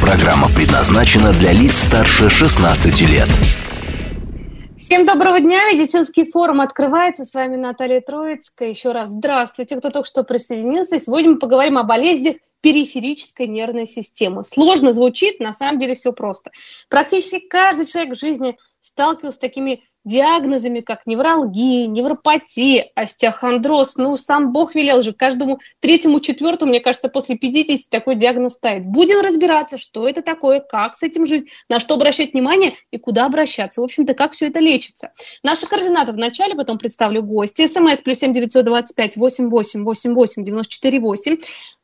Программа предназначена для лиц старше 16 лет. Всем доброго дня. Медицинский форум открывается. С вами Наталья Троицкая. Еще раз здравствуйте, кто только что присоединился. Сегодня мы поговорим о болезнях периферической нервной системы. Сложно звучит, на самом деле все просто. Практически каждый человек в жизни сталкивался с такими диагнозами, как невралгия, невропатия, остеохондроз. Ну, сам Бог велел же каждому третьему, четвертому, мне кажется, после 50 такой диагноз ставит. Будем разбираться, что это такое, как с этим жить, на что обращать внимание и куда обращаться. В общем-то, как все это лечится. Наши координаты в начале, потом представлю гостя. СМС плюс семь девятьсот двадцать пять восемь восемь восемь восемь девяносто четыре восемь.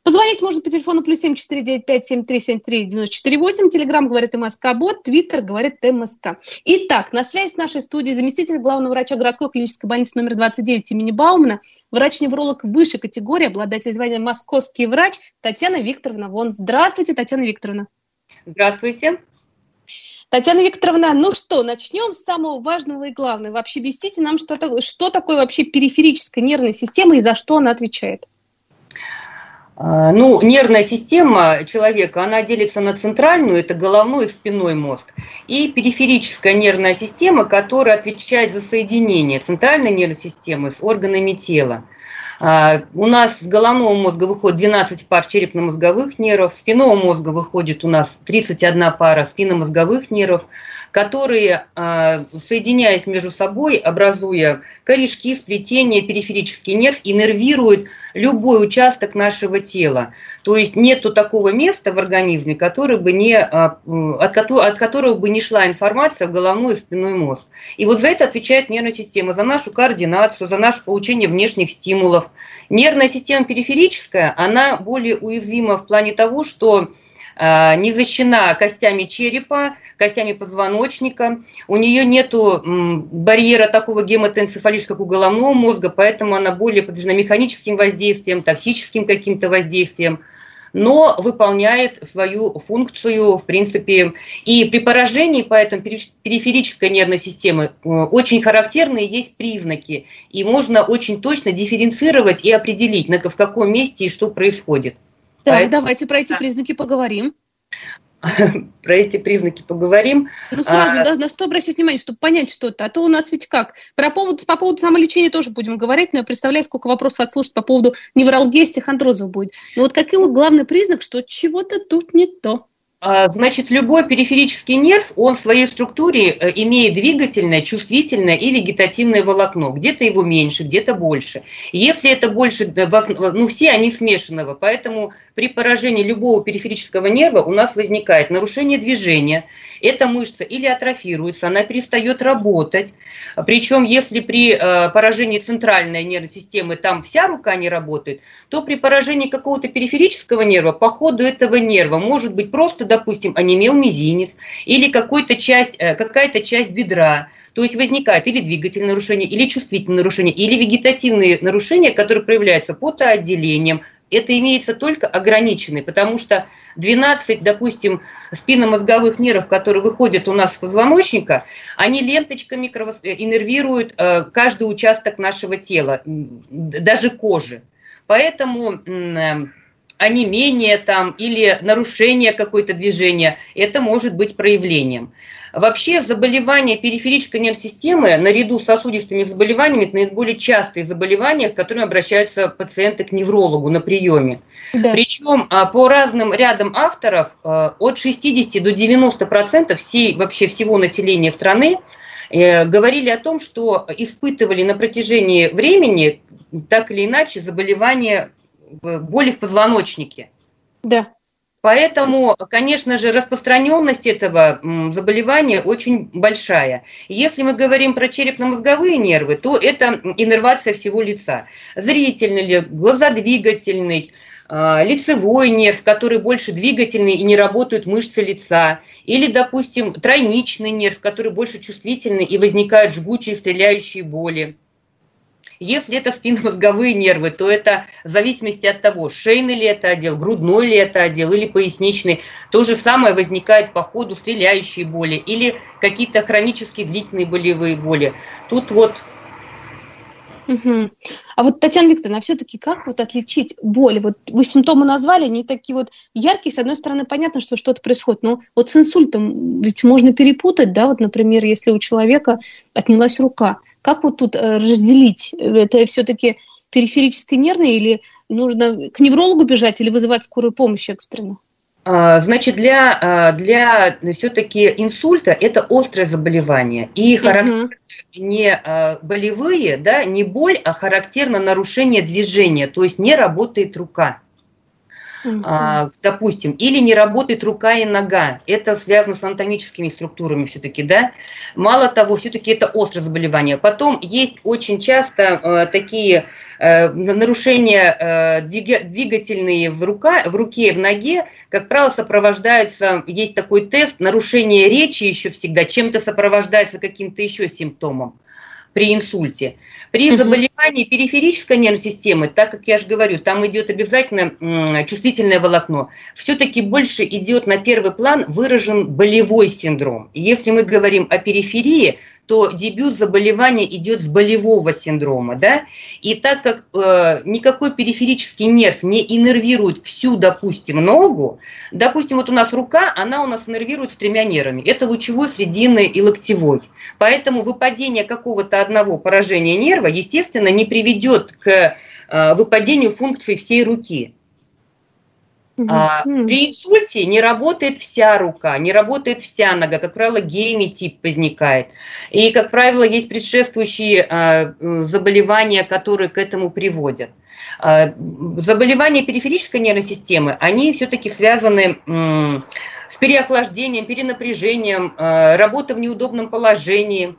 Позвонить можно по телефону плюс семь четыре девять пять семь три семь три девяносто четыре восемь. Телеграмм говорит МСК Бот, Твиттер говорит МСК. Итак, на связи с нашей студией заместитель главного врача городской клинической больницы номер 29 имени Баумана, врач-невролог высшей категории, обладатель звания московский врач Татьяна Викторовна Вон. Здравствуйте, Татьяна Викторовна. Здравствуйте. Татьяна Викторовна, ну что, начнем с самого важного и главного. Вообще объясните нам, что, что такое вообще периферическая нервная система и за что она отвечает. А, ну, нервная система человека, она делится на центральную, это головной и спинной мозг, и периферическая нервная система, которая отвечает за соединение центральной нервной системы с органами тела. А, у нас с головного мозга выходит 12 пар черепно-мозговых нервов, с спинного мозга выходит у нас 31 пара спинномозговых нервов, которые, а, соединяясь между собой, образуя корешки, сплетения, периферический нерв, иннервируют любой участок нашего тела. То есть нету такого места в организме, который бы не, а, от, от которого бы не шла информация в головной и спинной мозг. И вот за это отвечает нервная система, за нашу координацию, за наше получение внешних стимулов. Нервная система периферическая, она более уязвима в плане того, что не защищена костями черепа, костями позвоночника. У нее нет барьера такого гематоэнцефалического, как у головного мозга, поэтому она более подвержена механическим воздействиям, токсическим каким-то воздействиям но выполняет свою функцию, в принципе. И при поражении поэтому периферической нервной системы э, очень характерные есть признаки, и можно очень точно дифференцировать и определить, в каком месте и что происходит. Так, Поэтому... давайте про эти признаки поговорим. про эти признаки поговорим. Ну, сразу, а... да, на что обращать внимание, чтобы понять что-то. А то у нас ведь как? Про повод, по поводу самолечения тоже будем говорить, но я представляю, сколько вопросов отслушать по поводу невралгии, стехондрозов будет. Но вот какой главный признак, что чего-то тут не то? А, значит, любой периферический нерв, он в своей структуре э, имеет двигательное, чувствительное и вегетативное волокно. Где-то его меньше, где-то больше. Если это больше, э, ну все они смешанного, поэтому при поражении любого периферического нерва у нас возникает нарушение движения, эта мышца или атрофируется, она перестает работать. Причем, если при э, поражении центральной нервной системы там вся рука не работает, то при поражении какого-то периферического нерва по ходу этого нерва может быть просто, допустим, онемел мизинец или какой-то часть, э, какая-то часть бедра. То есть возникает или двигательное нарушение, или чувствительное нарушение, или вегетативные нарушения, которые проявляются потоотделением, это имеется только ограниченный, потому что 12, допустим, спинномозговых нервов, которые выходят у нас с позвоночника, они ленточками иннервируют э, каждый участок нашего тела, даже кожи. Поэтому э, онемение там или нарушение какое-то движения, это может быть проявлением. Вообще заболевания периферической нервной системы наряду с сосудистыми заболеваниями это наиболее частые заболевания, к которым обращаются пациенты к неврологу на приеме. Да. Причем а, по разным рядам авторов а, от 60 до 90 процентов всей, вообще всего населения страны э, говорили о том, что испытывали на протяжении времени так или иначе заболевания боли в позвоночнике. Да. Поэтому, конечно же, распространенность этого заболевания очень большая. Если мы говорим про черепно-мозговые нервы, то это иннервация всего лица. Зрительный ли, глазодвигательный, а, лицевой нерв, который больше двигательный и не работают мышцы лица, или, допустим, тройничный нерв, который больше чувствительный и возникают жгучие стреляющие боли. Если это спинномозговые нервы, то это в зависимости от того, шейный ли это отдел, грудной ли это отдел или поясничный. То же самое возникает по ходу стреляющие боли или какие-то хронические длительные болевые боли. Тут вот Угу. А вот, Татьяна Викторовна, а все-таки как вот отличить боль? Вот вы симптомы назвали, они такие вот яркие. С одной стороны, понятно, что что-то происходит, но вот с инсультом ведь можно перепутать, да, вот, например, если у человека отнялась рука. Как вот тут э, разделить? Это все-таки периферическое нервное или нужно к неврологу бежать или вызывать скорую помощь экстренно? А, значит, для, а, для все-таки инсульта это острое заболевание. И характер угу. не а, болевые, да, не боль, а характерно нарушение движения, то есть не работает рука. Угу. Допустим, или не работает рука и нога. Это связано с анатомическими структурами все-таки, да. Мало того, все-таки это острое заболевание. Потом есть очень часто э, такие э, нарушения э, двигательные в, рука, в руке в ноге, как правило, сопровождаются, есть такой тест, нарушение речи еще всегда чем-то сопровождается каким-то еще симптомом при инсульте. При заболевании периферической нервной системы, так как я же говорю, там идет обязательно чувствительное волокно, все-таки больше идет на первый план выражен болевой синдром. Если мы говорим о периферии, то дебют заболевания идет с болевого синдрома, да, и так как э, никакой периферический нерв не иннервирует всю, допустим, ногу, допустим, вот у нас рука, она у нас иннервирует с тремя нервами, это лучевой, срединный и локтевой, поэтому выпадение какого-то одного поражения нерва, естественно, не приведет к э, выпадению функции всей руки. А, при инсульте не работает вся рука, не работает вся нога, как правило, гейми-тип возникает. И, как правило, есть предшествующие а, заболевания, которые к этому приводят. А, заболевания периферической нервной системы, они все-таки связаны м, с переохлаждением, перенапряжением, а, работа в неудобном положении.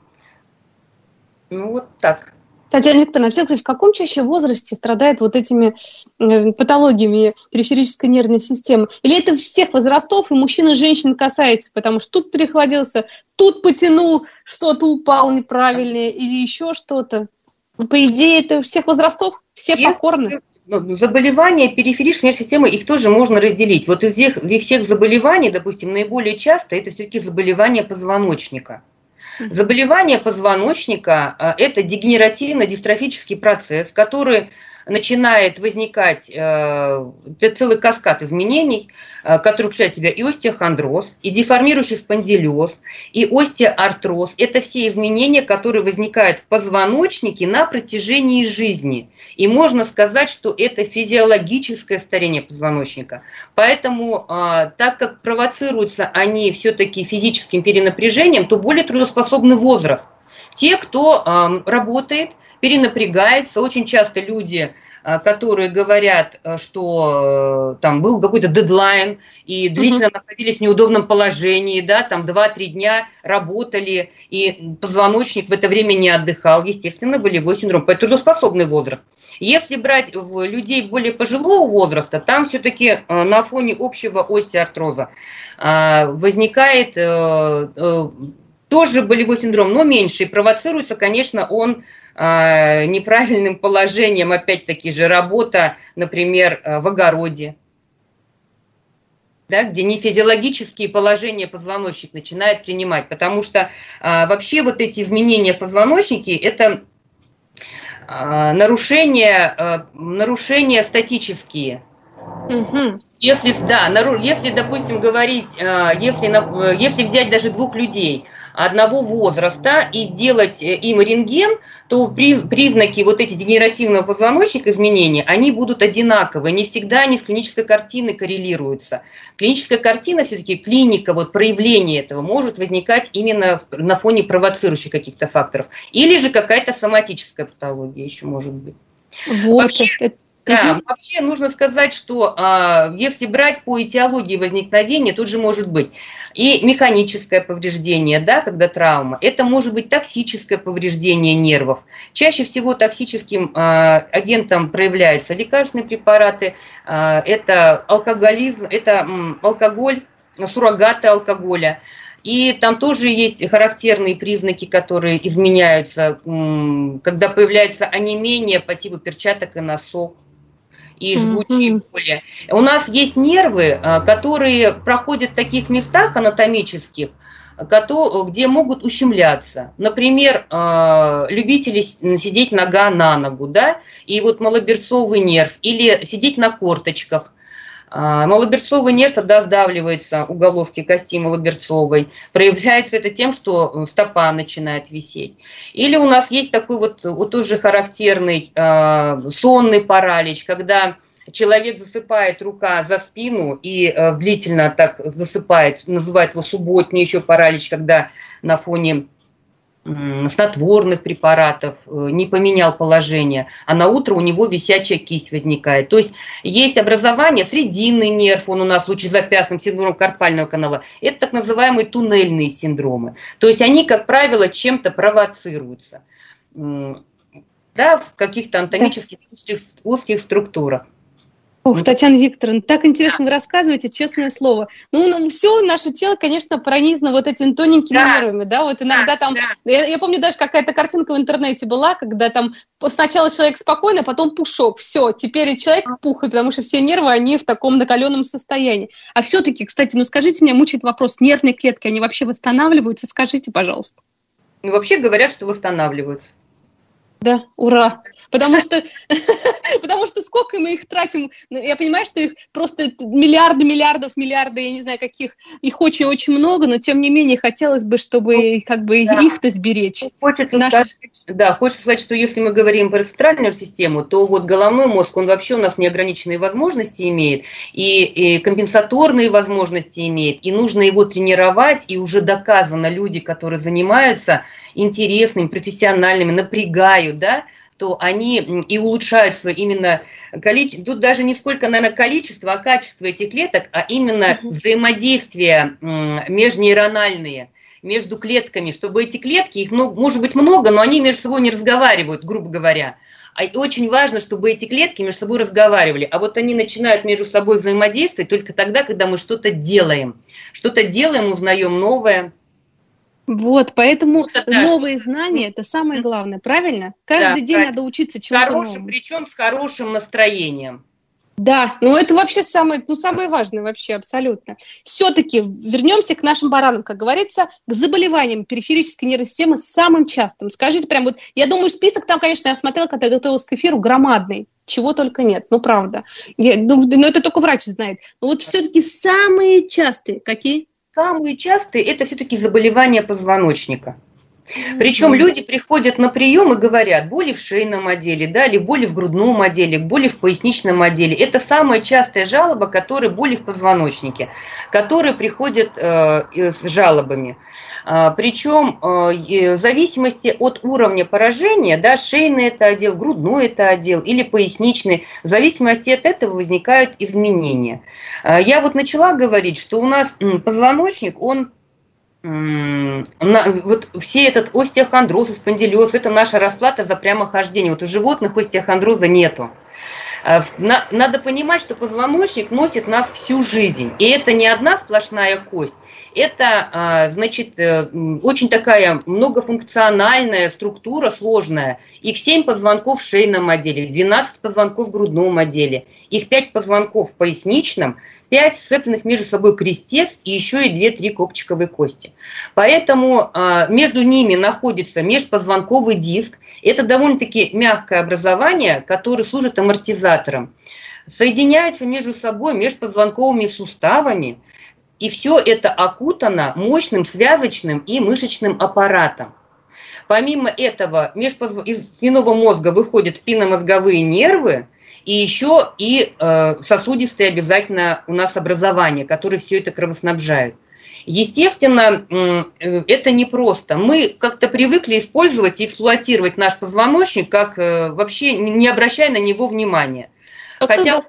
Ну вот так. Татьяна Викторовна, все-таки в каком чаще возрасте страдает вот этими э, патологиями периферической нервной системы? Или это всех возрастов и мужчин и женщин касается, потому что тут перехватился, тут потянул, что-то упал неправильное или еще что-то? По идее, это всех возрастов, все Если покорны. Ну, заболевания периферической нервной системы, их тоже можно разделить. Вот из всех, из всех заболеваний, допустим, наиболее часто это все-таки заболевания позвоночника. Заболевание позвоночника э, – это дегенеративно-дистрофический процесс, который начинает возникать э, целый каскад изменений, э, который включает в себя и остеохондроз, и деформирующий спондилез, и остеоартроз. Это все изменения, которые возникают в позвоночнике на протяжении жизни. И можно сказать, что это физиологическое старение позвоночника. Поэтому, э, так как провоцируются они все-таки физическим перенапряжением, то более трудоспособный возраст. Те, кто э, работает, перенапрягается. Очень часто люди, э, которые говорят, э, что э, там был какой-то дедлайн и длительно угу. находились в неудобном положении, да, там 2-3 дня работали, и позвоночник в это время не отдыхал, естественно, болевой синдром, поэтому трудоспособный возраст. Если брать людей более пожилого возраста, там все-таки на фоне общего остеоартроза возникает тоже болевой синдром, но меньше. И провоцируется, конечно, он неправильным положением, опять-таки же, работа, например, э, в огороде, да, где нефизиологические положения позвоночник начинает принимать. Потому что э, вообще вот эти изменения в позвоночнике – это э, нарушения, э, нарушения статические. Угу. Если, да, если, допустим, говорить, если, если взять даже двух людей – одного возраста и сделать э, им рентген, то признаки вот эти дегенеративного позвоночника изменения, они будут одинаковые. Не всегда они с клинической картиной коррелируются. Клиническая картина, все-таки клиника, вот проявление этого может возникать именно на фоне провоцирующих каких-то факторов. Или же какая-то соматическая патология еще может быть. Вот, Вообще, это, Да, угу. вообще нужно сказать, что э, если брать по этиологии возникновения, тут же может быть и механическое повреждение, да, когда травма, это может быть токсическое повреждение нервов. Чаще всего токсическим э, агентом проявляются лекарственные препараты, э, это алкоголизм, это м, алкоголь, суррогаты алкоголя. И там тоже есть характерные признаки, которые изменяются, когда появляется онемение по типу перчаток и носок и жгучие mm-hmm. боли. У нас есть нервы, а, которые проходят в таких местах анатомических, где могут ущемляться. Например, а, любители сидеть нога на ногу, да, и вот малоберцовый нерв, или сидеть на корточках. А, малоберцовый нерв тогда сдавливается у головки кости малоберцовой. Проявляется это тем, что стопа начинает висеть. Или у нас есть такой вот, вот тоже характерный э, сонный паралич, когда человек засыпает рука за спину и э, длительно так засыпает, называют его субботний еще паралич, когда на фоне снотворных препаратов, э, не поменял положение, а на утро у него висячая кисть возникает. То есть есть образование, срединный нерв, он у нас лучезапястным синдромом карпального канала, это так называемые туннельные синдромы. То есть они, как правило, чем-то провоцируются да, в каких-то анатомических да. узких, узких структурах. Ох, Татьяна Викторовна, так интересно вы рассказываете, честное слово. Ну, ну все наше тело, конечно, пронизано вот этими тоненькими да. нервами, да, вот иногда да, там, да. Я, я помню даже какая-то картинка в интернете была, когда там сначала человек спокойно, потом пушок, все, теперь человек пухает, потому что все нервы, они в таком накаленном состоянии. А все-таки, кстати, ну скажите мне, мучает вопрос, нервные клетки, они вообще восстанавливаются? Скажите, пожалуйста. Ну, вообще говорят, что восстанавливаются. Да, ура. Потому что, потому что сколько мы их тратим, ну, я понимаю, что их просто миллиарды, миллиардов, миллиарды, я не знаю каких, их очень-очень много, но тем не менее хотелось бы, чтобы ну, как бы да. их-то сберечь. Хочется Наш... сказать, да, хочется сказать, что если мы говорим про центральную систему, то вот головной мозг, он вообще у нас неограниченные возможности имеет, и, и компенсаторные возможности имеет, и нужно его тренировать, и уже доказано люди, которые занимаются интересными, профессиональными, напрягают, да, то они и улучшаются именно количество, тут даже не сколько, наверное, количество, а качество этих клеток, а именно uh-huh. взаимодействия межнейрональные между клетками, чтобы эти клетки, их ну, может быть много, но они между собой не разговаривают, грубо говоря. А очень важно, чтобы эти клетки между собой разговаривали. А вот они начинают между собой взаимодействовать только тогда, когда мы что-то делаем. Что-то делаем, узнаем новое. Вот, поэтому вот это, новые знания это самое главное, правильно? Каждый да, день правильно. надо учиться чему-то новому. Причем с хорошим настроением. Да, ну это вообще самое, ну, самое важное вообще, абсолютно. Все-таки вернемся к нашим баранам, как говорится, к заболеваниям периферической нервной системы самым частым. Скажите прям вот, я думаю, список там, конечно, я смотрела, когда готовилась к эфиру, громадный. Чего только нет, ну правда. Я, ну, но это только врач знает. Но вот все-таки самые частые какие? Самые частые это все-таки заболевания позвоночника. Причем люди приходят на прием и говорят, боли в шейном отделе, да, или боли в грудном отделе, боли в поясничном отделе. Это самая частая жалоба, которая боли в позвоночнике, которые приходят э, с жалобами. А, Причем э, в зависимости от уровня поражения, да, шейный это отдел, грудной это отдел или поясничный, в зависимости от этого возникают изменения. А, я вот начала говорить, что у нас позвоночник, он вот все этот остеохондроз, спондилез, это наша расплата за прямохождение. Вот у животных остеохондроза нету. А, надо понимать, что позвоночник носит нас всю жизнь. И это не одна сплошная кость. Это, а, значит, э, очень такая многофункциональная структура, сложная. Их 7 позвонков в шейном отделе, 12 позвонков в грудном отделе, их 5 позвонков в поясничном, 5 сцепленных между собой крестец и еще и 2-3 копчиковые кости. Поэтому а, между ними находится межпозвонковый диск. Это довольно-таки мягкое образование, которое служит амортизатором соединяются между собой межпозвонковыми суставами, и все это окутано мощным связочным и мышечным аппаратом. Помимо этого, из спинного мозга выходят спинномозговые нервы, и еще и э, сосудистые обязательно у нас образования, которые все это кровоснабжают. Естественно, э, это непросто. Мы как-то привыкли использовать и эксплуатировать наш позвоночник, как э, вообще не обращая на него внимания – Хотя,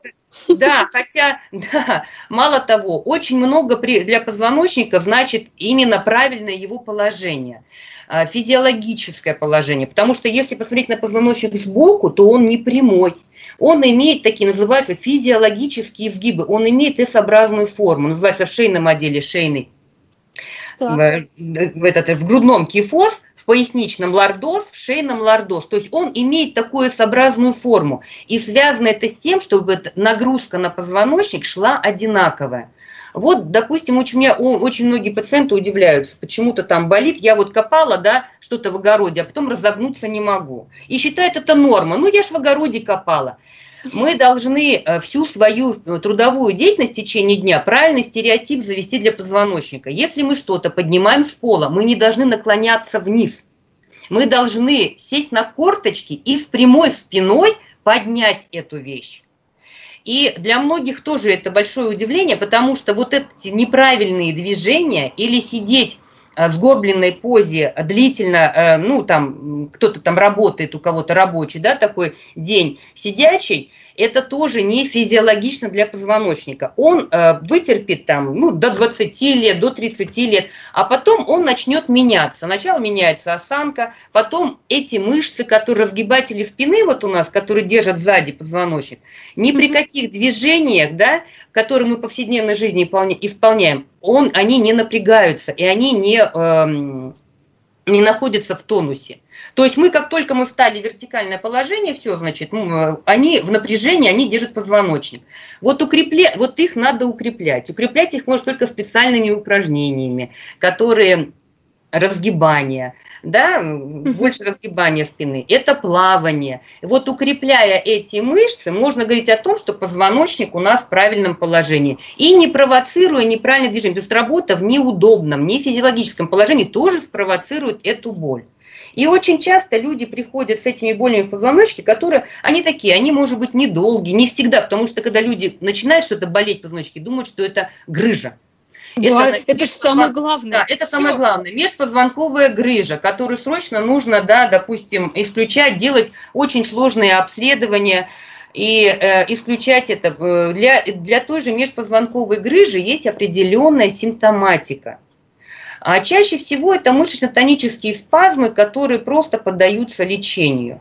да, хотя, да, мало того, очень много для позвоночника значит именно правильное его положение а, физиологическое положение. Потому что если посмотреть на позвоночник сбоку, то он не прямой. Он имеет такие, называются, физиологические изгибы. Он имеет S-образную форму. Называется в шейном отделе шейный. В, в, этот, в грудном кифоз, в поясничном лордоз, в шейном лордоз. То есть он имеет такую S-образную форму. И связано это с тем, чтобы нагрузка на позвоночник шла одинаковая. Вот, допустим, очень, меня, очень многие пациенты удивляются, почему-то там болит, я вот копала, да, что-то в огороде, а потом разогнуться не могу. И считают это норма. Ну, я ж в огороде копала. Мы должны э, всю свою э, трудовую деятельность в течение дня правильный стереотип завести для позвоночника. Если мы что-то поднимаем с пола, мы не должны наклоняться вниз. Мы должны сесть на корточки и с прямой спиной поднять эту вещь. И для многих тоже это большое удивление, потому что вот эти неправильные движения или сидеть Э, сгорбленной позе длительно, э, ну там кто-то там работает, у кого-то рабочий, да, такой день сидячий, это тоже не физиологично для позвоночника. Он э, вытерпит там ну, до 20 лет, до 30 лет, а потом он начнет меняться. Сначала меняется осанка, потом эти мышцы, которые разгибатели спины вот у нас, которые держат сзади позвоночник, ни при каких движениях, да, которые мы в повседневной жизни исполняем, он, они не напрягаются, и они не, э, не находятся в тонусе. То есть мы, как только мы встали в вертикальное положение, все, значит, ну, они в напряжении, они держат позвоночник. Вот, укрепля... вот их надо укреплять. Укреплять их можно только специальными упражнениями, которые разгибания, да, больше разгибания спины, это плавание. Вот укрепляя эти мышцы, можно говорить о том, что позвоночник у нас в правильном положении. И не провоцируя неправильное движение. То есть работа в неудобном, не физиологическом положении тоже спровоцирует эту боль. И очень часто люди приходят с этими болями в позвоночнике, которые, они такие, они, может быть, недолгие, не всегда, потому что когда люди начинают что-то болеть в позвоночнике, думают, что это грыжа. Да, это, это же самое главное. Да, это Все. самое главное. Межпозвонковая грыжа, которую срочно нужно, да, допустим, исключать, делать очень сложные обследования и э, исключать это. Э, для, для той же межпозвонковой грыжи есть определенная симптоматика. А чаще всего это мышечно-тонические спазмы, которые просто поддаются лечению.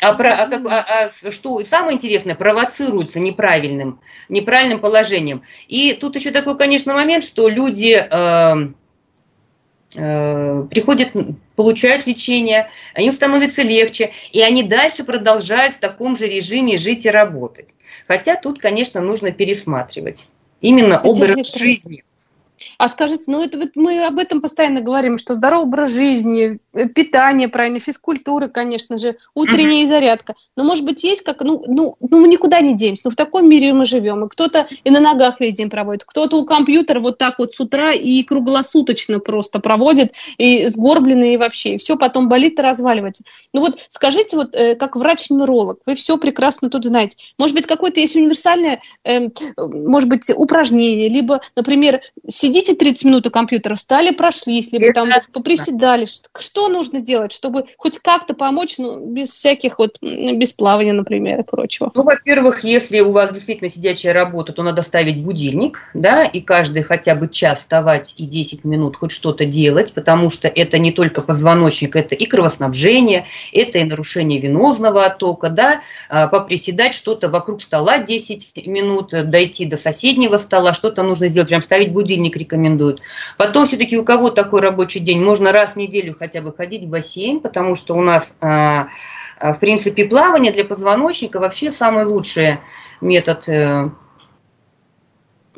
А, про, а, а, а что самое интересное, провоцируется неправильным, неправильным положением. И тут еще такой, конечно, момент, что люди э, э, приходят, получают лечение, им становится легче, и они дальше продолжают в таком же режиме жить и работать. Хотя тут, конечно, нужно пересматривать именно образ жизни. А скажите, ну это вот мы об этом постоянно говорим, что здоровый образ жизни, э, питание правильно, физкультура, конечно же, утренняя mm-hmm. зарядка. Но может быть есть как, ну, ну, ну мы никуда не денемся, ну в таком мире мы живем, и кто-то и на ногах весь день проводит, кто-то у компьютера вот так вот с утра и круглосуточно просто проводит, и сгорбленный и вообще, и все потом болит и разваливается. Ну вот скажите, вот э, как врач-нейролог, вы все прекрасно тут знаете, может быть какое-то есть универсальное, э, может быть упражнение, либо, например, сидите 30 минут у компьютера, встали, прошлись, либо там поприседали. Что нужно делать, чтобы хоть как-то помочь, ну, без всяких вот, без плавания, например, и прочего? Ну, во-первых, если у вас действительно сидячая работа, то надо ставить будильник, да, и каждый хотя бы час вставать и 10 минут хоть что-то делать, потому что это не только позвоночник, это и кровоснабжение, это и нарушение венозного оттока, да, а, поприседать что-то вокруг стола 10 минут, дойти до соседнего стола, что-то нужно сделать, прям ставить будильник рекомендуют. Потом все-таки у кого такой рабочий день, можно раз в неделю хотя бы ходить в бассейн, потому что у нас, а, а, в принципе, плавание для позвоночника вообще самый лучший метод э,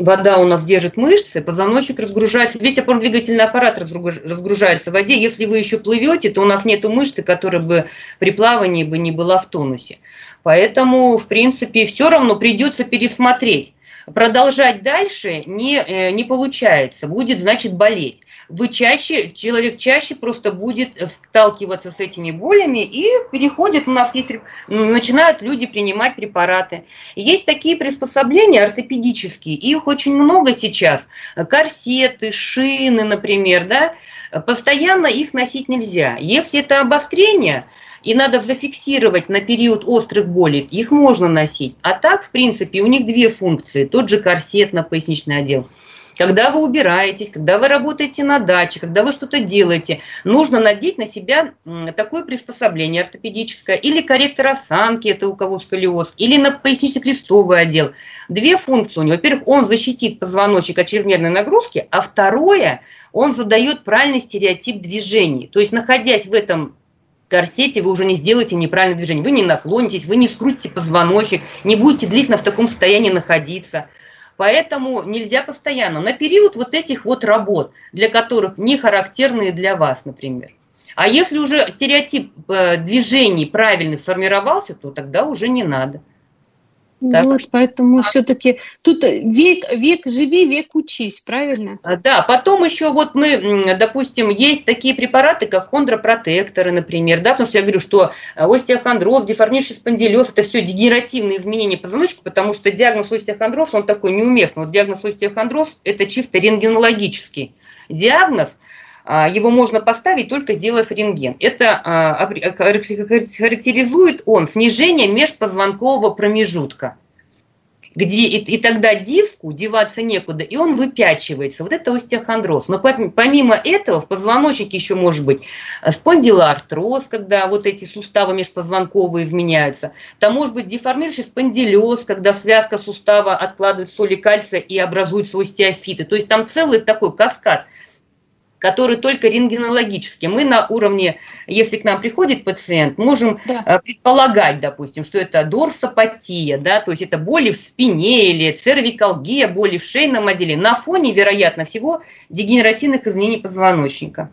вода у нас держит мышцы, позвоночник разгружается, весь опорно-двигательный аппарат разгружается в воде. Если вы еще плывете, то у нас нет мышцы, которая бы при плавании бы не была в тонусе. Поэтому, в принципе, все равно придется пересмотреть продолжать дальше не, э, не получается, будет, значит, болеть. Вы чаще, человек чаще просто будет сталкиваться с этими болями и переходит, у нас есть, начинают люди принимать препараты. Есть такие приспособления ортопедические, их очень много сейчас, корсеты, шины, например, да, постоянно их носить нельзя. Если это обострение, и надо зафиксировать на период острых болей, их можно носить. А так, в принципе, у них две функции. Тот же корсет на поясничный отдел – когда вы убираетесь, когда вы работаете на даче, когда вы что-то делаете, нужно надеть на себя такое приспособление ортопедическое или корректор осанки, это у кого сколиоз, или на пояснично-крестовый отдел. Две функции у него. Во-первых, он защитит позвоночник от чрезмерной нагрузки, а второе, он задает правильный стереотип движений. То есть, находясь в этом корсете вы уже не сделаете неправильное движение. Вы не наклонитесь, вы не скрутите позвоночник, не будете длительно в таком состоянии находиться. Поэтому нельзя постоянно. На период вот этих вот работ, для которых не характерные для вас, например. А если уже стереотип э, движений правильный сформировался, то тогда уже не надо. Так. Вот, поэтому все-таки тут век, век живи, век учись, правильно? А, да, потом еще вот мы, допустим, есть такие препараты, как хондропротекторы, например, да, потому что я говорю, что э, остеохондроз, деформированный спондилез, это все дегенеративные изменения позвоночника, потому что диагноз остеохондроз, он такой неуместный. Вот диагноз остеохондроз – это чисто рентгенологический диагноз, а, его можно поставить только сделав рентген. Это а, характеризует он снижение межпозвонкового промежутка где и, и тогда диску деваться некуда, и он выпячивается. Вот это остеохондроз. Но помимо этого в позвоночнике еще может быть спондилоартроз, когда вот эти суставы межпозвонковые изменяются. Там может быть деформирующий спондилез, когда связка сустава откладывает соли кальция и образуются остеофиты. То есть там целый такой каскад – который только рентгенологический. Мы на уровне, если к нам приходит пациент, можем да. Э, предполагать, допустим, что это дорсопатия, да, то есть это боли в спине или цервикалгия, боли в шейном отделе на фоне, вероятно всего, дегенеративных изменений позвоночника.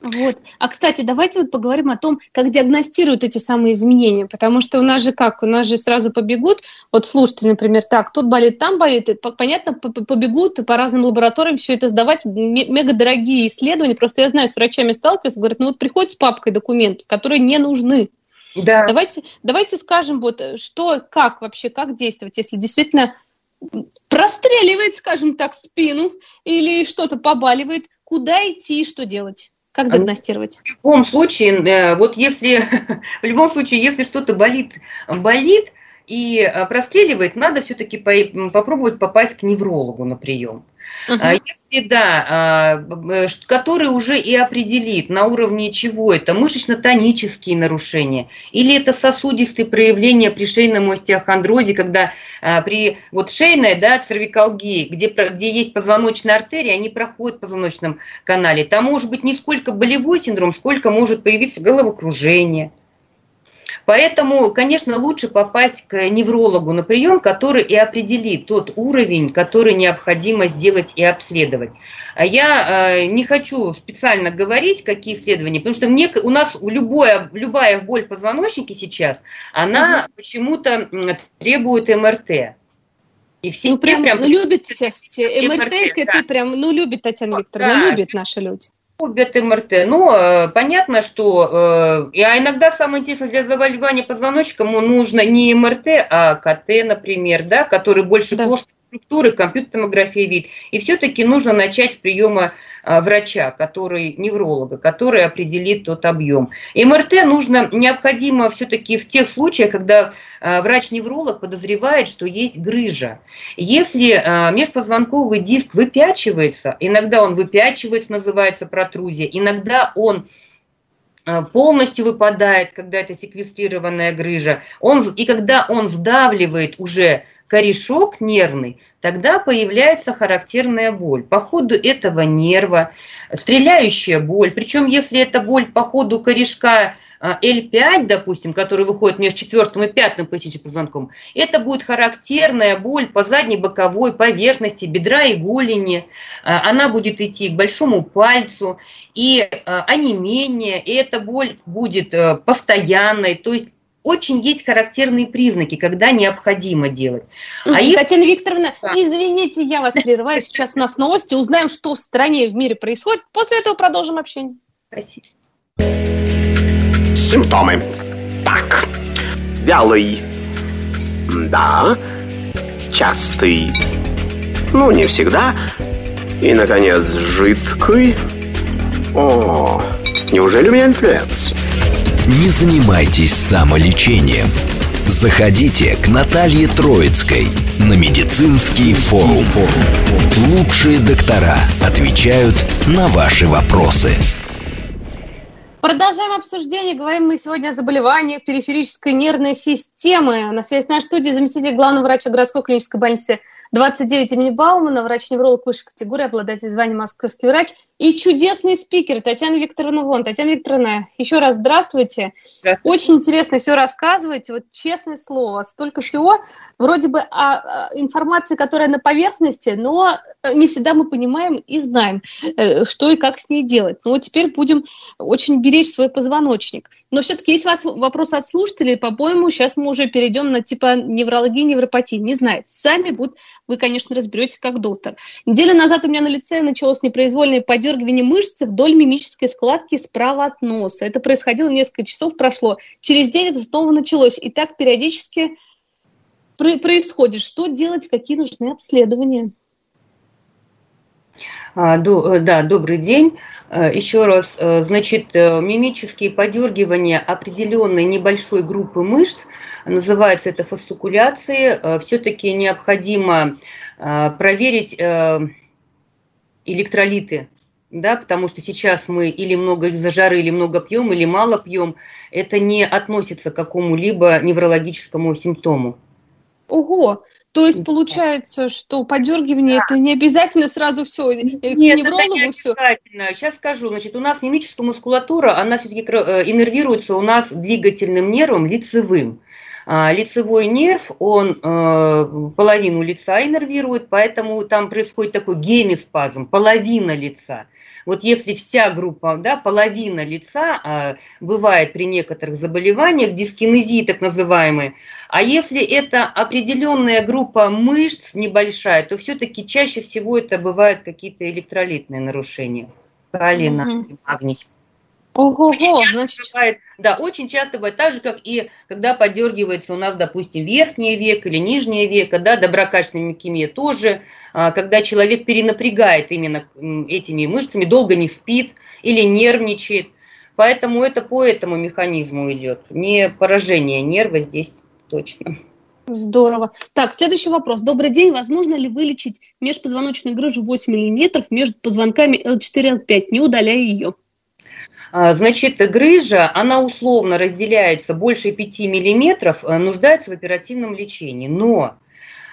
Вот. А, кстати, давайте вот поговорим о том, как диагностируют эти самые изменения, потому что у нас же как, у нас же сразу побегут, вот слушайте, например, так, тут болит, там болит, и, понятно, побегут по разным лабораториям все это сдавать, мега дорогие исследования, просто я знаю, с врачами сталкиваюсь, говорят, ну вот приходит с папкой документы, которые не нужны. Да. Давайте, давайте скажем, вот что, как вообще, как действовать, если действительно простреливает, скажем так, спину или что-то побаливает, куда идти и что делать? Как а диагностировать? В любом случае, э, вот если, в любом случае, если что-то болит, болит и э, простреливает, надо все-таки попробовать попасть к неврологу на прием. Uh-huh. Если да, а, э, который уже и определит, на уровне чего это, мышечно-тонические нарушения, или это сосудистые проявления при шейном остеохондрозе, когда а, при вот шейной, да, цервикалгии, где, где есть позвоночная артерия, они проходят в позвоночном канале. Там может быть не сколько болевой синдром, сколько может появиться головокружение, Поэтому, конечно, лучше попасть к неврологу на прием, который и определит тот уровень, который необходимо сделать и обследовать. А я э, не хочу специально говорить, какие исследования, потому что мне, у нас любое, любая боль в позвоночнике сейчас, она угу. почему-то требует МРТ. И все ну, прям, прям любят сейчас МРТ, МРТ да. прям, ну, любит Татьяна Викторовна, да. любят наши люди. Любят МРТ. Ну, э, понятно, что... Э, а иногда самое интересное для заболевания позвоночника нужно не МРТ, а КТ, например, да, который больше да. плоский структуры, компьютер-томография вид. И все-таки нужно начать с приема а, врача, который, невролога, который определит тот объем. МРТ нужно, необходимо все-таки в тех случаях, когда а, врач-невролог подозревает, что есть грыжа. Если а, межпозвонковый диск выпячивается, иногда он выпячивается, называется протрузия, иногда он полностью выпадает, когда это секвестрированная грыжа, он, и когда он сдавливает уже корешок нервный, тогда появляется характерная боль. По ходу этого нерва стреляющая боль, причем если это боль по ходу корешка L5, а, допустим, который выходит между четвертым и пятым поясничным позвонком, это будет характерная боль по задней боковой поверхности бедра и голени. А, она будет идти к большому пальцу, и а, онемение, и эта боль будет э, постоянной, то есть очень есть характерные признаки, когда необходимо делать. А Татьяна если... Викторовна, да. извините, я вас прерываю. Сейчас у нас новости. Узнаем, что в стране и в мире происходит. После этого продолжим общение. Спасибо. Симптомы. Так. Вялый. Да. Частый. Ну, не всегда. И, наконец, жидкий. О, неужели у меня инфлюенс? Не занимайтесь самолечением. Заходите к Наталье Троицкой на медицинский форум. Лучшие доктора отвечают на ваши вопросы. Продолжаем обсуждение. Говорим мы сегодня о заболеваниях периферической нервной системы. На связи с нашей студией заместитель главного врача городской клинической больницы 29 имени Баумана, врач-невролог высшей категории, обладатель звания московский врач и чудесный спикер Татьяна Викторовна Вон. Татьяна Викторовна, еще раз здравствуйте. здравствуйте. Очень интересно все рассказываете. Вот честное слово, столько всего. Вроде бы а, информации, которая на поверхности, но не всегда мы понимаем и знаем, э, что и как с ней делать. Ну вот теперь будем очень беречь свой позвоночник. Но все-таки есть у вас вопрос от слушателей, по-моему, сейчас мы уже перейдем на типа неврологии, невропатии. Не знает. Сами будут, вы, конечно, разберетесь как доктор. Неделю назад у меня на лице началось непроизвольное подергивание мышцы вдоль мимической складки справа от носа. Это происходило несколько часов, прошло. Через день это снова началось. И так периодически происходит. Что делать, какие нужны обследования? А, э, да, добрый день. Э, еще раз, э, значит, мимические подергивания определенной небольшой группы мышц, называется это фасцикуляции, все-таки необходимо проверить электролиты, да, потому что сейчас мы или много из-за жары, или много пьем, или мало пьем, это не относится к какому-либо неврологическому симптому. Ого, то есть получается, что подергивание да. это не обязательно сразу все, э, к Нет, неврологу это не все. Обязательно. Сейчас скажу, значит, у нас мимическая мускулатура, она все-таки э, иннервируется у нас двигательным нервом лицевым. А, лицевой нерв, он э, половину лица иннервирует, поэтому там происходит такой гемиспазм, половина лица. Вот если вся группа, да, половина лица а, бывает при некоторых заболеваниях, дискинезии так называемые, а если это определенная группа мышц небольшая, то все-таки чаще всего это бывают какие-то электролитные нарушения. Калий, угу. магний. Ого, очень часто значит... бывает, да, очень часто бывает так же, как и когда подергивается у нас, допустим, верхнее веко или нижнее веко, да, доброкачественная микемия тоже, а, когда человек перенапрягает именно этими мышцами, долго не спит или нервничает. Поэтому это по этому механизму идет, не поражение нерва здесь точно. Здорово. Так, следующий вопрос. Добрый день. Возможно ли вылечить межпозвоночную грыжу 8 мм между позвонками L4 L5, не удаляя ее? А, значит, грыжа, она условно разделяется больше 5 миллиметров, э, нуждается в оперативном лечении. Но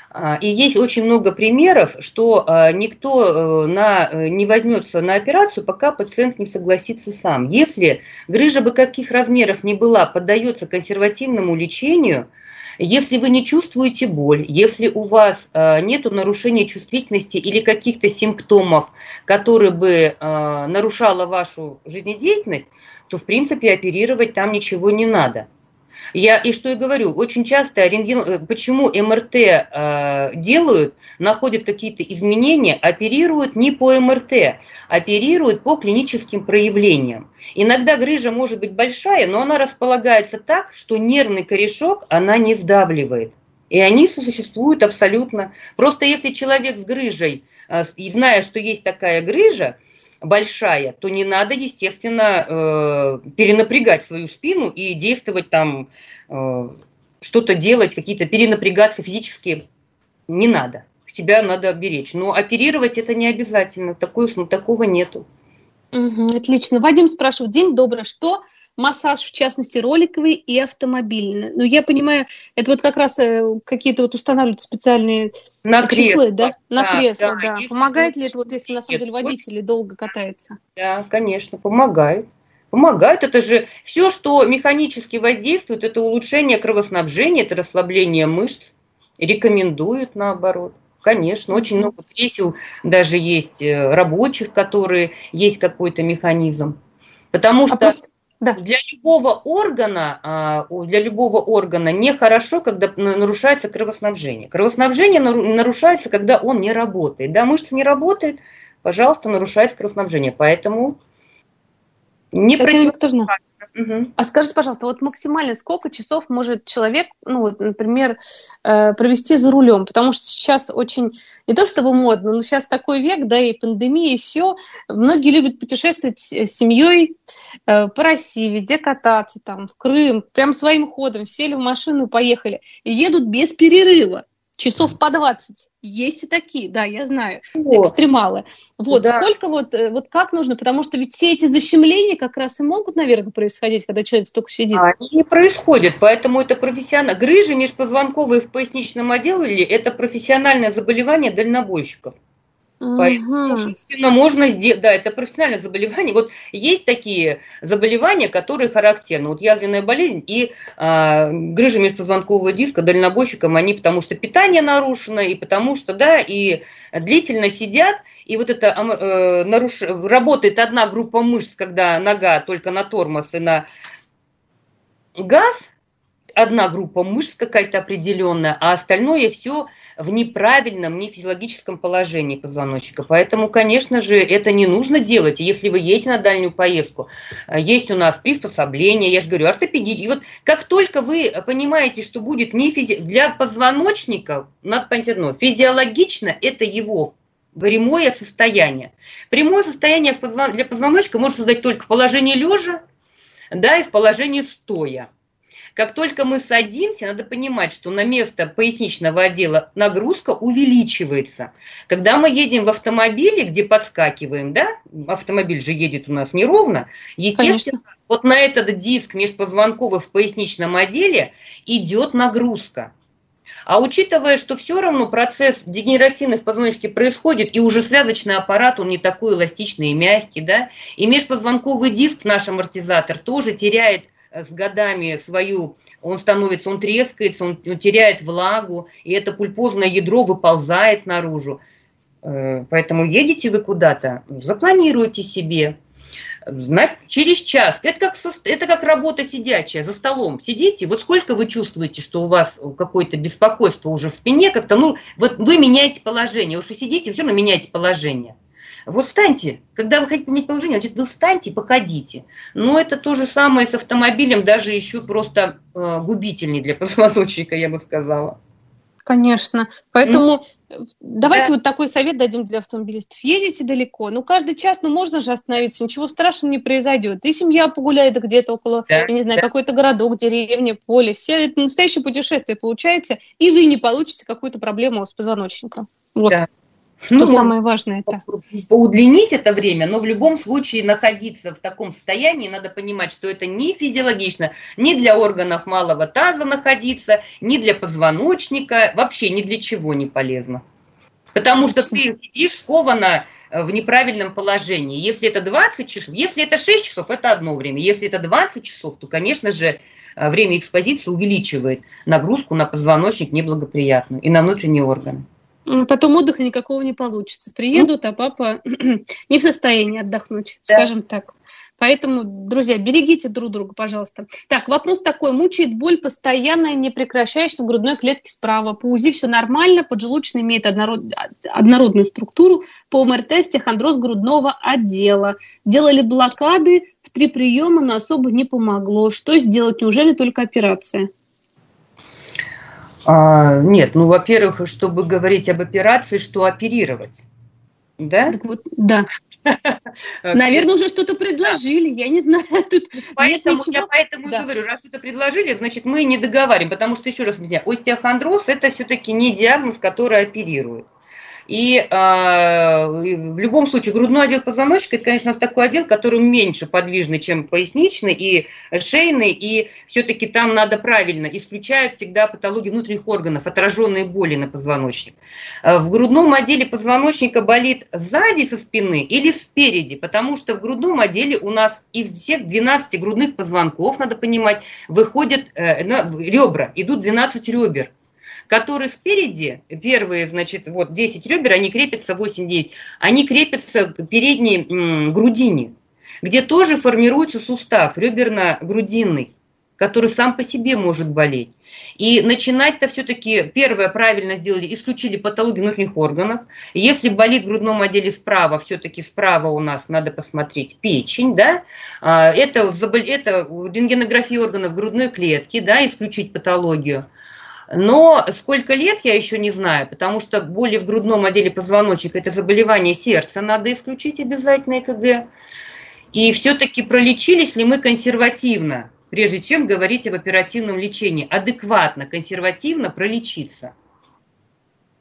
а, и есть очень много примеров, что а, никто э, на, не возьмется на операцию, пока пациент не согласится сам. Если грыжа бы каких размеров ни была, поддается консервативному лечению – если вы не чувствуете боль, если у вас э, нет нарушения чувствительности или каких-то симптомов, которые бы э, нарушало вашу жизнедеятельность, то в принципе оперировать там ничего не надо. Я и что и говорю, очень часто рентген, э, почему МРТ э, делают, находят какие-то изменения, оперируют не по МРТ, оперируют по клиническим проявлениям. Иногда грыжа может быть большая, но она располагается так, что нервный корешок она не сдавливает. И они существуют абсолютно. Просто если человек с грыжей, э, и зная, что есть такая грыжа, большая, то не надо, естественно, э, перенапрягать свою спину и действовать там, э, что-то делать, какие-то перенапрягаться физически не надо. Себя надо беречь. Но оперировать это не обязательно. Такой, такого нету. Угу, отлично. Вадим спрашивает, день добрый, что массаж, в частности, роликовый и автомобильный. Ну, я понимаю, это вот как раз э, какие-то вот устанавливают специальные на чехлы, да? На да, кресло, да. да. Помогает ли это вот, если на самом деле водитель долго катается? Да, конечно, помогает. Помогает. Это же все, что механически воздействует, это улучшение кровоснабжения, это расслабление мышц. Рекомендуют наоборот. Конечно, очень много кресел даже есть э, рабочих, которые есть какой-то механизм. Потому а что... просто да. Для любого органа, а, для любого органа нехорошо, когда нарушается кровоснабжение. Кровоснабжение нарушается, когда он не работает. Да, мышца не работает, пожалуйста, нарушается кровоснабжение. Поэтому не противопоказано. А скажите, пожалуйста, вот максимально сколько часов может человек, ну вот, например, э, провести за рулем? Потому что сейчас очень, не то чтобы модно, но сейчас такой век, да, и пандемия, и все. Многие любят путешествовать с семьей э, по России, везде кататься, там, в Крым, прям своим ходом, сели в машину, поехали. И едут без перерыва часов по 20. Есть и такие, да, я знаю, О, экстремалы. Вот, да. сколько вот, э, вот как нужно, потому что ведь все эти защемления как раз и могут, наверное, происходить, когда человек столько сидит. Они не происходят, поэтому это профессионально. Грыжи межпозвонковые в поясничном отделе – это профессиональное заболевание дальнобойщиков. Поэтому, собственно, можно сделать, да, это профессиональное заболевание. Вот есть такие заболевания, которые характерны. Вот язвенная болезнь и э, грыжа межпозвонкового диска дальнобойщикам, они потому что питание нарушено, и потому что, да, и длительно сидят, и вот это э, наруш... работает одна группа мышц, когда нога только на тормоз и на газ, одна группа мышц какая-то определенная, а остальное все в неправильном, нефизиологическом положении позвоночника. Поэтому, конечно же, это не нужно делать. Если вы едете на дальнюю поездку, э, есть у нас приспособления, я же говорю, ортопедии. И вот как только вы понимаете, что будет не физи... для позвоночника, надо понять одно, физиологично это его прямое состояние. Прямое состояние для позвоночника может создать только в положении лежа, да, и в положении стоя. Как только мы садимся, надо понимать, что на место поясничного отдела нагрузка увеличивается. Когда мы едем в автомобиле, где подскакиваем, да, автомобиль же едет у нас неровно, естественно, Конечно. вот на этот диск межпозвонковый в поясничном отделе идет нагрузка. А учитывая, что все равно процесс дегенеративный в позвоночнике происходит, и уже связочный аппарат, он не такой эластичный и мягкий, да, и межпозвонковый диск, наш амортизатор, тоже теряет с годами свою, он становится, он трескается, он, он теряет влагу, и это пульпозное ядро выползает наружу. Э, поэтому едете вы куда-то, запланируйте себе. Через час. Это как, это как работа сидячая, за столом. Сидите, вот сколько вы чувствуете, что у вас какое-то беспокойство уже в спине, как-то, ну, вот вы меняете положение. Уж вы сидите, все равно меняете положение. Вот встаньте, когда вы хотите поменять положение, значит, вы встаньте, походите. Но это то же самое с автомобилем, даже еще просто э, губительней для позвоночника, я бы сказала. Конечно. Поэтому ну, давайте да. вот такой совет дадим для автомобилистов. Ездите далеко, ну каждый час, ну можно же остановиться, ничего страшного не произойдет. И семья погуляет где-то около, да, я не знаю, да. какой-то городок, деревня, поле. Все это настоящее путешествие получаете, и вы не получите какую-то проблему с позвоночником. Вот. Да. Что ну, самое важное это? Поудлинить это время, но в любом случае находиться в таком состоянии, надо понимать, что это не физиологично, ни для органов малого таза находиться, ни для позвоночника, вообще ни для чего не полезно. Потому что ты сидишь сковано э, в неправильном положении. Если это 20 часов, если это 6 часов, это одно время. Если это 20 часов, то, конечно же, э, время экспозиции увеличивает нагрузку на позвоночник неблагоприятную и на внутренние органы. Потом отдыха никакого не получится. Приедут, а папа не в состоянии отдохнуть, да. скажем так. Поэтому, друзья, берегите друг друга, пожалуйста. Так, вопрос такой. Мучает боль постоянная, не прекращающаяся в грудной клетке справа. По УЗИ все нормально, поджелудочный имеет однород... однородную структуру. По МРТ стехондроз грудного отдела. Делали блокады в три приема, но особо не помогло. Что сделать? Неужели только операция? А, нет, ну, во-первых, чтобы говорить об операции, что оперировать. Да? Так вот, да. Наверное, уже что-то предложили, я не знаю. Тут поэтому, нет Я поэтому да. и говорю, раз это предложили, значит, мы не договариваем, потому что, еще раз, остеохондроз – это все-таки не диагноз, который оперирует. И э, в любом случае грудной отдел позвоночника, это, конечно, такой отдел, который меньше подвижный, чем поясничный и шейный, и все-таки там надо правильно исключать всегда патологии внутренних органов, отраженные боли на позвоночник. А, в грудном отделе позвоночника болит сзади со спины или спереди, потому что в грудном отделе у нас из всех 12 грудных позвонков, надо понимать, выходят э, ребра, идут 12 ребер которые спереди, первые, значит, вот 10 ребер, они крепятся, 8-9, они крепятся к передней м, грудине, где тоже формируется сустав реберно-грудинный. который сам по себе может болеть. И начинать-то все-таки, первое, правильно сделали, исключили патологию внутренних органов. Если болит в грудном отделе справа, все-таки справа у нас надо посмотреть печень, да, а, это, это рентгенография органов грудной клетки, да, исключить патологию. Но сколько лет, я еще не знаю, потому что боли в грудном отделе позвоночника – это заболевание сердца, надо исключить обязательно ЭКГ. И все-таки пролечились ли мы консервативно? прежде чем говорить об оперативном лечении. Адекватно, консервативно пролечиться.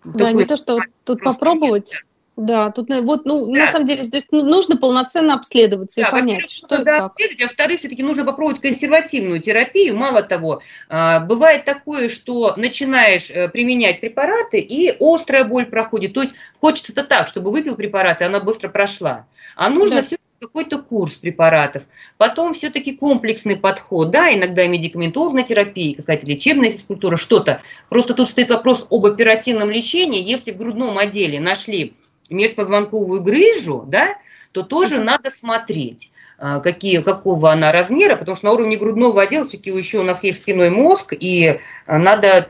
Да, Такой не то, что тут попробовать. Да, тут э, вот, ну, да. на самом деле, здесь ну, нужно полноценно обследоваться да, и понять, что да, как. обследовать, а во-вторых, все-таки нужно попробовать консервативную терапию. Мало того, а, бывает такое, что начинаешь э, применять препараты, и острая боль проходит. То есть хочется-то так, чтобы выпил препараты, она быстро прошла. А нужно да. все какой-то курс препаратов, потом все-таки комплексный подход, да, иногда медикаментозная терапия, какая-то лечебная физкультура, что-то. Просто тут стоит вопрос об оперативном лечении. Если в грудном отделе нашли межпозвонковую грыжу, да, то тоже надо смотреть, а, какие, какого она размера, потому что на уровне грудного отдела все-таки еще у нас есть спиной мозг, и надо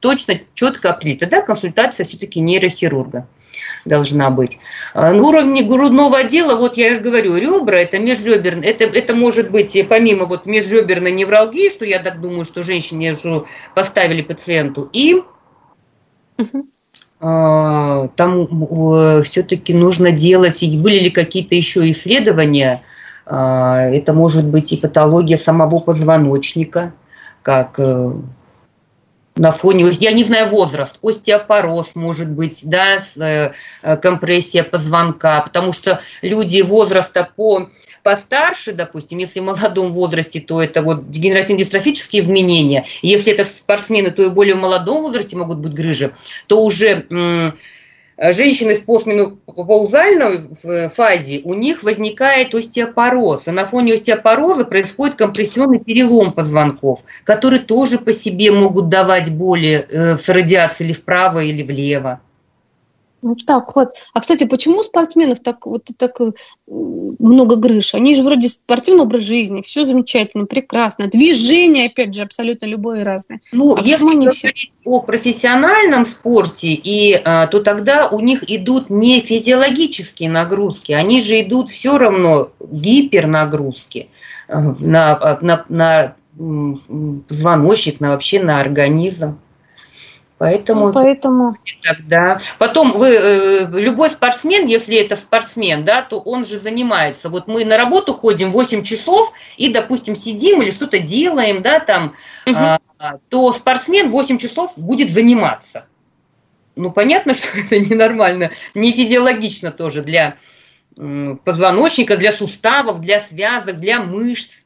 точно, четко определить. Тогда консультация все-таки нейрохирурга должна быть. А, на уровне грудного отдела, вот я же говорю, ребра, это межреберный, это, это может быть помимо вот межреберной невралгии, что я так думаю, что женщине уже поставили пациенту, и а, там э, все-таки нужно делать, были ли какие-то еще исследования, а, это может быть и патология самого позвоночника, как э, на фоне, я не знаю возраст, остеопороз может быть, да, э, компрессия позвонка, потому что люди возраста по постарше, допустим, если в молодом возрасте, то это вот дегенеративно-дистрофические изменения. Если это спортсмены, то и более в молодом возрасте могут быть грыжи, то уже Э, женщины в постменопаузальной фазе, у них возникает остеопороз. А на фоне остеопороза происходит компрессионный перелом позвонков, которые тоже по себе могут давать боли э, с радиацией или вправо, или влево. Ну так вот. А, кстати, почему у спортсменов так, вот, так э, много грыж? Они же вроде спортивный образ жизни, все замечательно, прекрасно. Движение, опять же, абсолютно любое и разное. Ну, а если говорить все... о профессиональном спорте, и, а, то тогда у них идут не физиологические нагрузки, они же идут все равно гипернагрузки э, на, на, на позвоночник, на вообще на организм. Поэтому, ну, поэтому... тогда. Потом вы, э, любой спортсмен, если это спортсмен, да, то он же занимается. Вот мы на работу ходим 8 часов и, допустим, сидим или что-то делаем, да, там, угу. а, то спортсмен 8 часов будет заниматься. Ну, понятно, что это ненормально, не физиологично тоже для позвоночника, для суставов, для связок, для мышц.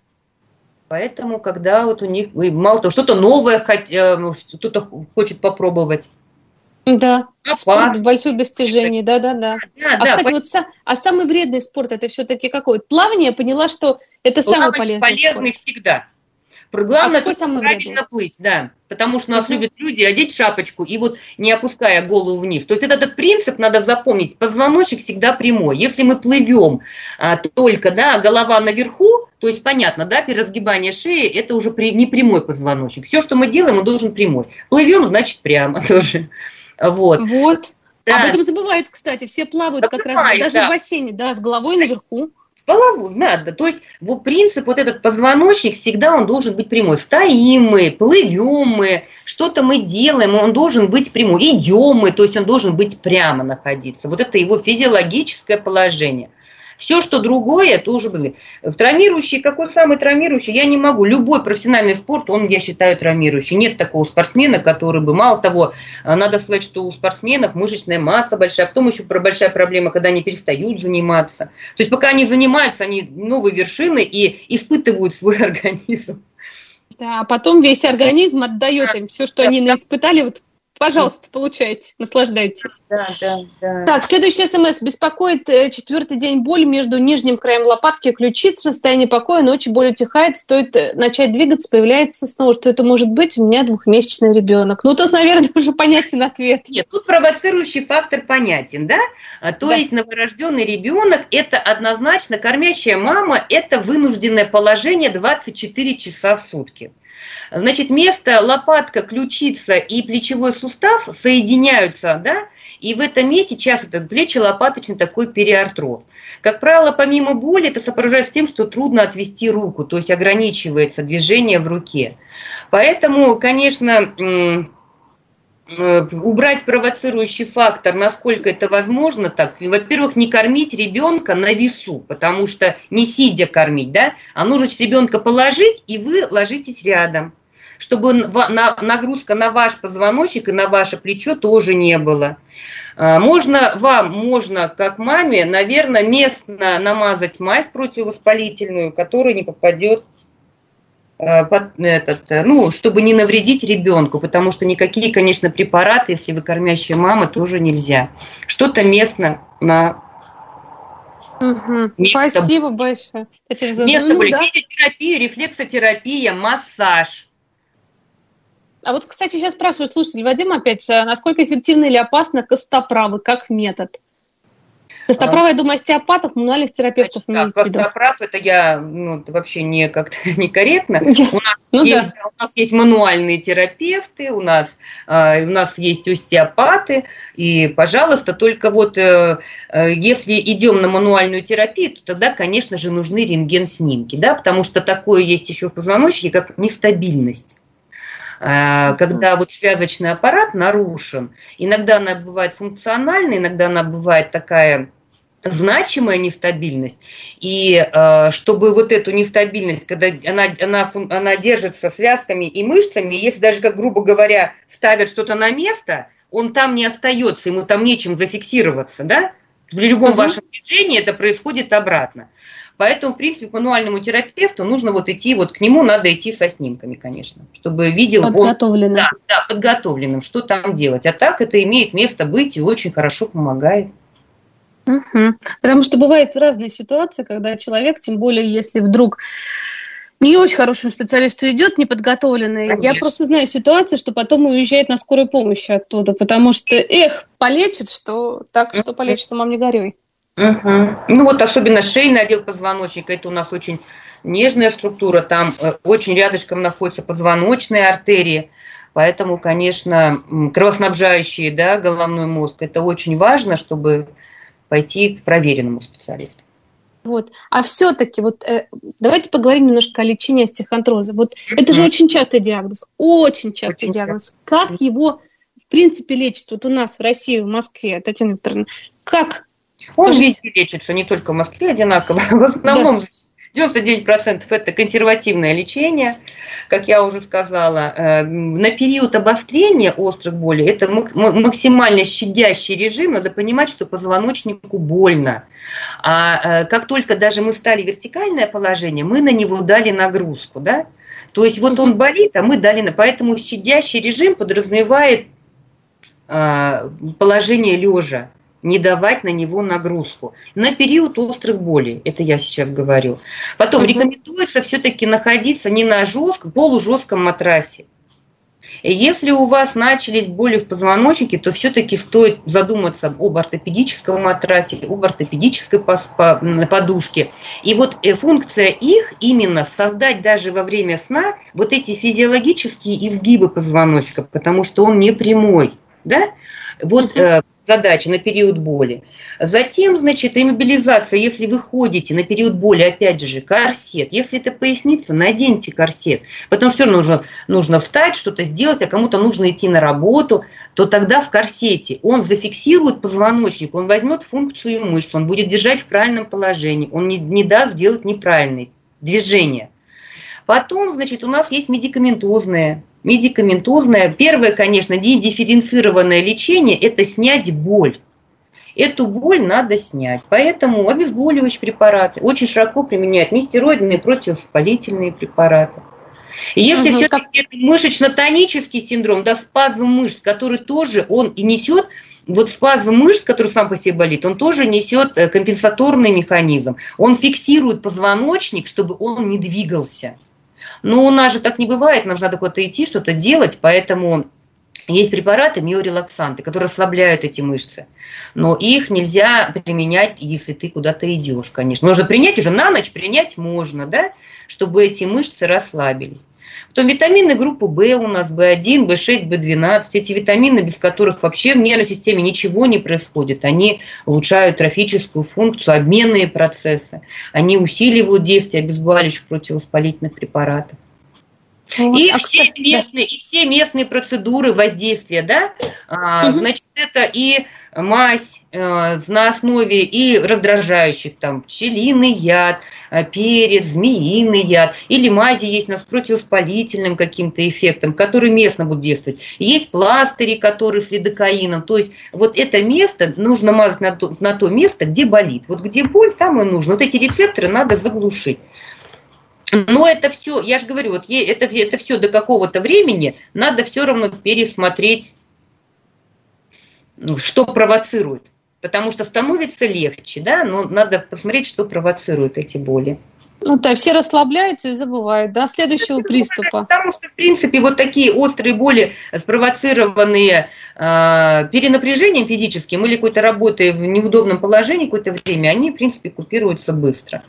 Поэтому, когда вот у них, мало того, что-то новое, кто-то э, ну, хочет попробовать. Да, а спорт большое достижение, да, да, да. а, да, кстати, по... вот а самый вредный спорт это все-таки какой? Плавание, поняла, что это Плавание самый полезный. Полезный спорт. всегда. Главное, а самый правильно вредный? плыть, да. Потому что нас uh любят люди одеть шапочку и вот не опуская голову вниз. То есть этот принцип надо запомнить. Позвоночник всегда прямой. Если мы плывем а, только, да, голова наверху, то есть понятно, да, переразгибание шеи это уже при, не прямой позвоночник. Все, что мы делаем, он должен прямой. Плывем, значит прямо тоже. Вот. Вот. Да. Об этом забывают, кстати. Все плавают Забывают, как раз даже да. в бассейне, да, с головой наверху голову надо. То есть вот принцип, вот этот позвоночник, всегда он должен быть прямой. Стоим мы, плывем мы, что-то мы делаем, он должен быть прямой. Идем мы, то есть он должен быть прямо находиться. Вот это его физиологическое положение. Все, что другое, это уже были. Травмирующий, какой самый травмирующий, я не могу. Любой профессиональный спорт, он, я считаю, травмирующий. Нет такого спортсмена, который бы, мало того, э, надо сказать, что у спортсменов мышечная масса большая, а потом еще большая проблема, когда они перестают заниматься. То есть пока они занимаются, они новые вершины и испытывают свой организм. Да, а потом весь организм отдает им все, что они испытали, вот Пожалуйста, получайте, наслаждайтесь. Да, да, да. Так, следующий смс. Беспокоит э, четвертый день боль между нижним краем лопатки и ключиц. Состояние покоя, ночью боль утихает. Стоит э, начать двигаться, появляется снова. Что это может быть? У меня двухмесячный ребенок. Ну, тут, наверное, уже понятен ответ. Нет, тут провоцирующий фактор понятен, да? А, то да. есть новорожденный ребенок – это однозначно кормящая мама, это вынужденное положение 24 часа в сутки. Значит, место лопатка, ключица и плечевой сустав соединяются, да, и в этом месте часто этот плечи-лопаточный такой периартроз. Как правило, помимо боли, это сопровождается тем, что трудно отвести руку, то есть ограничивается движение в руке. Поэтому, конечно, убрать провоцирующий фактор, насколько это возможно, так, во-первых, не кормить ребенка на весу, потому что не сидя кормить, да, а нужно ребенка положить, и вы ложитесь рядом, чтобы нагрузка на ваш позвоночник и на ваше плечо тоже не было. А, можно вам, можно как маме, наверное, местно намазать мазь противовоспалительную, которая не попадет Э, этот, э, ну, чтобы не навредить ребенку, потому что никакие, конечно, препараты, если вы кормящая мама, тоже нельзя. Что-то местно на Угу. Спасибо большое. Место ну, да. физиотерапия, рефлексотерапия, массаж. А вот, кстати, сейчас спрашивают слушатель Вадим опять, а насколько эффективно или опасно костоправы как метод? Костоправ, я думаю, остеопатов, мануальных терапевтов. Значит, так, костоправ, это я, ну, это вообще не как-то некорректно. У нас, ну, есть, да. у нас есть мануальные терапевты, у нас, э, у нас есть остеопаты, и, пожалуйста, только вот э, э, если идем на мануальную терапию, то тогда, конечно же, нужны рентген-снимки, да, потому что такое есть еще в позвоночнике, как нестабильность э, когда вот связочный аппарат нарушен. Иногда она бывает функциональная, иногда она бывает такая значимая нестабильность. И э, чтобы вот эту нестабильность, когда она, она, она держится связками и мышцами, если даже, как грубо говоря, ставят что-то на место, он там не остается, ему там нечем зафиксироваться, да? При любом угу. вашем движении это происходит обратно. Поэтому, в принципе, мануальному терапевту нужно вот идти, вот к нему надо идти со снимками, конечно, чтобы видел подготовленным. Он, да, да, подготовленным, что там делать. А так это имеет место быть и очень хорошо помогает. Угу. Потому что бывают разные ситуации, когда человек, тем более если вдруг не очень хорошему специалисту идет, неподготовленный. Конечно. Я просто знаю ситуацию, что потом уезжает на скорой помощи оттуда, потому что, эх, полечит, что так, что полечит, мам, не горюй. Угу. Ну вот особенно шейный отдел позвоночника, это у нас очень нежная структура, там э, очень рядышком находятся позвоночные артерии, поэтому, конечно, кровоснабжающие, да, головной мозг, это очень важно, чтобы пойти к проверенному специалисту. Вот. А все-таки, вот э, давайте поговорим немножко о лечении остеохондроза. Вот это же очень частый диагноз, очень частый очень диагноз. Как его, в принципе, лечат вот у нас в России, в Москве, Татьяна Викторовна? Как? Он везде лечится, не только в Москве одинаково. В основном да. 99% это консервативное лечение, как я уже сказала. Э, на период обострения острых болей это максимально щадящий режим. Надо понимать, что позвоночнику больно. А э, как только даже мы стали вертикальное положение, мы на него дали нагрузку. Да? То есть вот он болит, а мы дали... Поэтому щадящий режим подразумевает э, положение лежа не давать на него нагрузку. На период острых болей, это я сейчас говорю. Потом угу. рекомендуется все-таки находиться не на жестком, полужестком матрасе. Если у вас начались боли в позвоночнике, то все-таки стоит задуматься об ортопедическом матрасе, об ортопедической подушке. И вот э, функция их именно создать даже во время сна вот эти физиологические изгибы позвоночника, потому что он не прямой. Да? Вот э, задача на период боли. Затем, значит, иммобилизация, если вы ходите на период боли, опять же, корсет. Если это поясница, наденьте корсет. Потому что все равно нужно, нужно встать, что-то сделать, а кому-то нужно идти на работу, то тогда в корсете он зафиксирует позвоночник, он возьмет функцию мышц, он будет держать в правильном положении, он не, не даст сделать неправильные движения. Потом, значит, у нас есть медикаментозное медикаментозное. Первое, конечно, дифференцированное лечение – это снять боль. Эту боль надо снять. Поэтому обезболивающие препараты очень широко применяют нестероидные противовоспалительные препараты. И если угу, все-таки как... мышечно-тонический синдром, да, спазм мышц, который тоже он и несет, вот спазм мышц, который сам по себе болит, он тоже несет э, компенсаторный механизм. Он фиксирует позвоночник, чтобы он не двигался. Но у нас же так не бывает, нам же надо куда-то идти, что-то делать, поэтому есть препараты, миорелаксанты, которые расслабляют эти мышцы. Но их нельзя применять, если ты куда-то идешь, конечно. Можно принять уже на ночь, принять можно, да, чтобы эти мышцы расслабились. Потом витамины группы В у нас, В1, В6, В12. Эти витамины, без которых вообще в нервной системе ничего не происходит. Они улучшают трофическую функцию, обменные процессы. Они усиливают действие обезболивающих противовоспалительных препаратов. Вот, и, а все кто... местные, и все местные процедуры воздействия, да, а, угу. значит, это и мазь э, на основе и раздражающих, там, пчелиный яд, перец, змеиный яд, или мази есть с противовоспалительным каким-то эффектом, который местно будут действовать. Есть пластыри, которые с лидокаином, то есть вот это место нужно мазать на то, на то место, где болит. Вот где боль, там и нужно. Вот эти рецепторы надо заглушить. Но это все, я же говорю, вот это, это все до какого-то времени надо все равно пересмотреть, ну, что провоцирует. Потому что становится легче, да, но надо посмотреть, что провоцирует эти боли. Ну да, все расслабляются и забывают до следующего это приступа. Потому что, в принципе, вот такие острые боли, спровоцированные э, перенапряжением физическим или какой-то работой в неудобном положении какое-то время, они, в принципе, купируются быстро.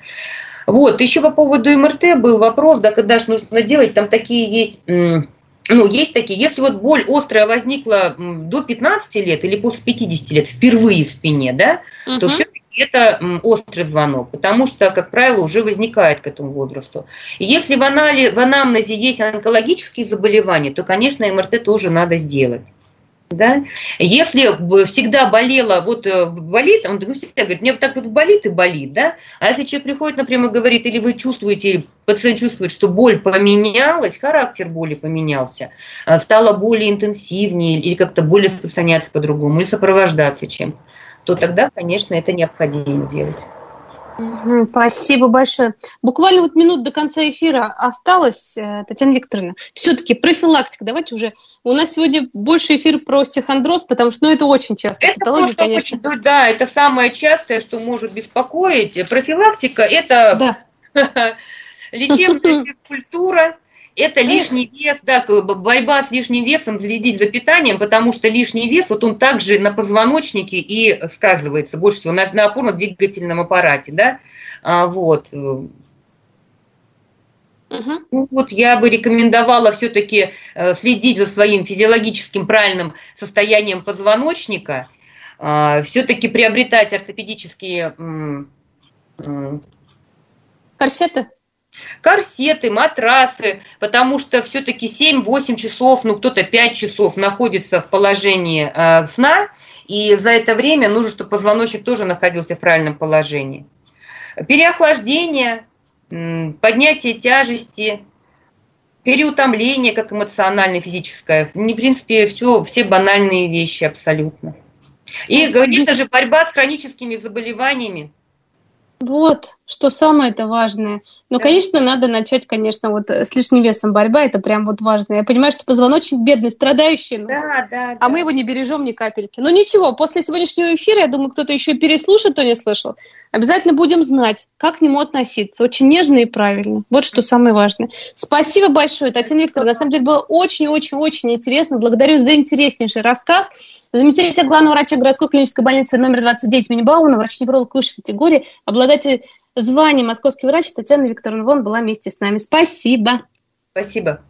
Вот, еще по поводу МРТ был вопрос, да, когда же нужно делать, там такие есть ну, есть такие, если вот боль острая возникла до 15 лет или после 50 лет впервые в спине, да, угу. то все это острый звонок, потому что, как правило, уже возникает к этому возрасту. И если в, анали, в анамнезе есть онкологические заболевания, то, конечно, МРТ тоже надо сделать. Да? Если всегда болела, вот э, болит, он всегда говорит, мне так вот болит и болит, да? А если человек приходит, например, говорит, или вы чувствуете, или пациент чувствует, что боль поменялась, характер боли поменялся, а, стало более интенсивнее, или как-то более распространяться по-другому, или сопровождаться чем-то, то тогда, конечно, это необходимо делать. Спасибо большое. Буквально вот минут до конца эфира осталось, э, Татьяна Викторовна. Все-таки профилактика. Давайте уже. У нас сегодня больше эфир про стехондроз, потому что ну, это очень часто. Это Патология, конечно. Очень, да, это самое частое, что может беспокоить. Профилактика – это да. лечебная культура, это лишний вес, да, борьба с лишним весом, следить за питанием, потому что лишний вес, вот он также на позвоночнике и сказывается больше всего на, на опорно-двигательном аппарате, да, а, вот. Угу. Ну, вот я бы рекомендовала все-таки э, следить за своим физиологическим правильным состоянием позвоночника, а, все-таки приобретать ортопедические корсеты корсеты, матрасы, потому что все-таки 7-8 часов, ну кто-то 5 часов находится в положении э, сна, и за это время нужно, чтобы позвоночник тоже находился в правильном положении. Переохлаждение, поднятие тяжести, переутомление, как эмоциональное, физическое. В принципе, все, все банальные вещи абсолютно. И, конечно же, борьба с хроническими заболеваниями. Вот, что самое это важное. Но, конечно, надо начать, конечно, вот с лишним весом борьба, это прям вот важно. Я понимаю, что позвоночник бедный, страдающий, ну, да, да, а да. мы его не бережем ни капельки. Но ничего, после сегодняшнего эфира, я думаю, кто-то еще переслушает, кто не слышал. Обязательно будем знать, как к нему относиться. Очень нежно и правильно. Вот что самое важное. Спасибо большое, Татьяна Викторовна. На самом деле было очень-очень-очень интересно. Благодарю за интереснейший рассказ. Заместитель главного врача городской клинической больницы номер 29 имени Бауна, врач-невролог высшей категории, обладатель звания московский врач Татьяна Викторовна Вон была вместе с нами. Спасибо. Спасибо.